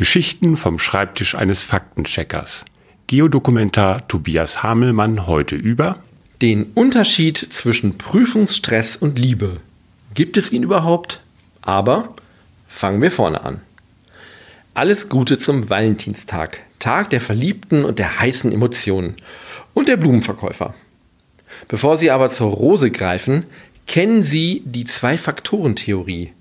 Geschichten vom Schreibtisch eines Faktencheckers. Geodokumentar Tobias Hamelmann heute über den Unterschied zwischen Prüfungsstress und Liebe. Gibt es ihn überhaupt? Aber fangen wir vorne an. Alles Gute zum Valentinstag, Tag der Verliebten und der heißen Emotionen und der Blumenverkäufer. Bevor Sie aber zur Rose greifen, kennen Sie die Zwei-Faktoren-Theorie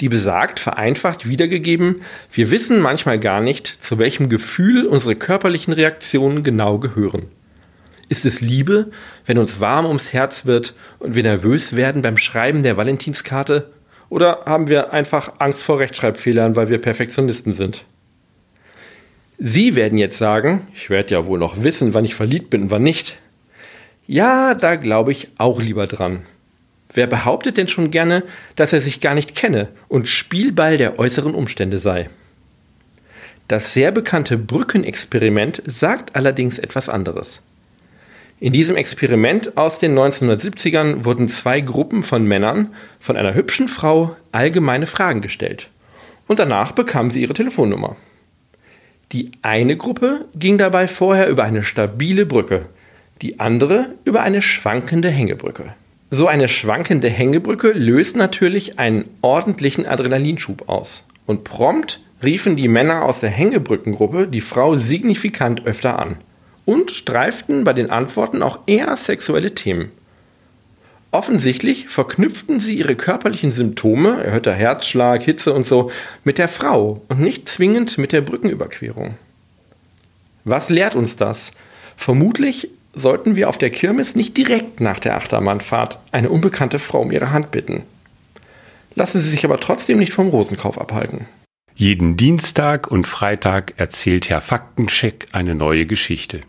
die besagt, vereinfacht wiedergegeben, wir wissen manchmal gar nicht, zu welchem Gefühl unsere körperlichen Reaktionen genau gehören. Ist es Liebe, wenn uns warm ums Herz wird und wir nervös werden beim Schreiben der Valentinskarte? Oder haben wir einfach Angst vor Rechtschreibfehlern, weil wir Perfektionisten sind? Sie werden jetzt sagen, ich werde ja wohl noch wissen, wann ich verliebt bin und wann nicht. Ja, da glaube ich auch lieber dran. Wer behauptet denn schon gerne, dass er sich gar nicht kenne und Spielball der äußeren Umstände sei? Das sehr bekannte Brückenexperiment sagt allerdings etwas anderes. In diesem Experiment aus den 1970ern wurden zwei Gruppen von Männern von einer hübschen Frau allgemeine Fragen gestellt. Und danach bekamen sie ihre Telefonnummer. Die eine Gruppe ging dabei vorher über eine stabile Brücke, die andere über eine schwankende Hängebrücke. So eine schwankende Hängebrücke löst natürlich einen ordentlichen Adrenalinschub aus. Und prompt riefen die Männer aus der Hängebrückengruppe die Frau signifikant öfter an und streiften bei den Antworten auch eher sexuelle Themen. Offensichtlich verknüpften sie ihre körperlichen Symptome, erhöhter Herzschlag, Hitze und so, mit der Frau und nicht zwingend mit der Brückenüberquerung. Was lehrt uns das? Vermutlich sollten wir auf der Kirmes nicht direkt nach der Achterbahnfahrt eine unbekannte Frau um ihre Hand bitten. Lassen Sie sich aber trotzdem nicht vom Rosenkauf abhalten. Jeden Dienstag und Freitag erzählt Herr Faktencheck eine neue Geschichte.